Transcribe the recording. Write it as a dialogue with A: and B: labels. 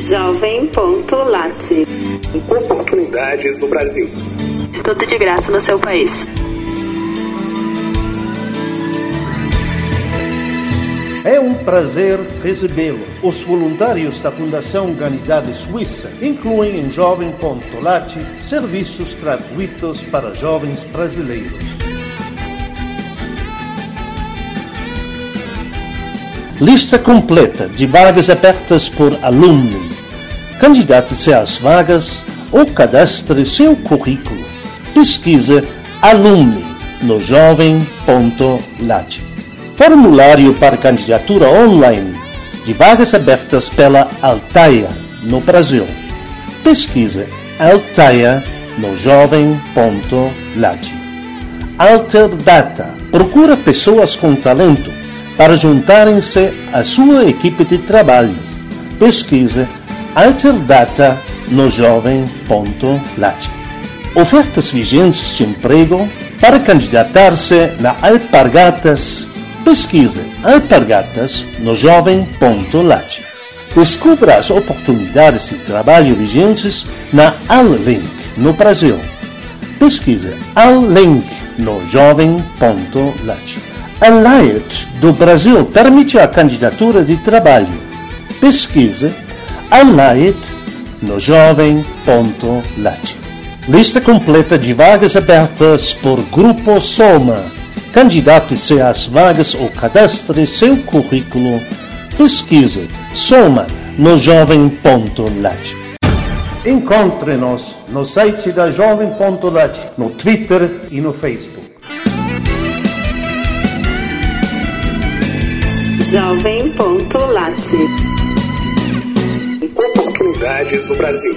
A: Jovem.lat.
B: Oportunidades no Brasil.
A: Tudo de graça no seu país.
C: É um prazer recebê-lo. Os voluntários da Fundação Humanidade Suíça incluem em Jovem.lat serviços gratuitos para jovens brasileiros. Lista completa de vagas abertas por alumni. Candidate-se às vagas ou cadastre seu currículo. Pesquisa alumni no jovem.lat. Formulário para candidatura online de vagas abertas pela Altaia, no Brasil. Pesquisa Altaia no jovem.lat. Alterdata procura pessoas com talento para juntarem-se à sua equipe de trabalho. Pesquisa Alterdata no jovem.lat. Ofertas vigentes de emprego para candidatar-se na Alpargatas Pesquise Alpargatas no jovem.lat. Descubra as oportunidades de trabalho vigentes na Allink, no Brasil. Pesquise Allink no jovem.lat. A Light do Brasil permite a candidatura de trabalho. Pesquise a Light no jovem.lat. Lista completa de vagas abertas por Grupo Soma Candidate-se às vagas ou cadastre seu currículo. Pesquise Soma no jovem.lat. Encontre-nos no site da jovem.lat, no Twitter e no Facebook.
A: Jovem.lat.
B: Oportunidades no Brasil.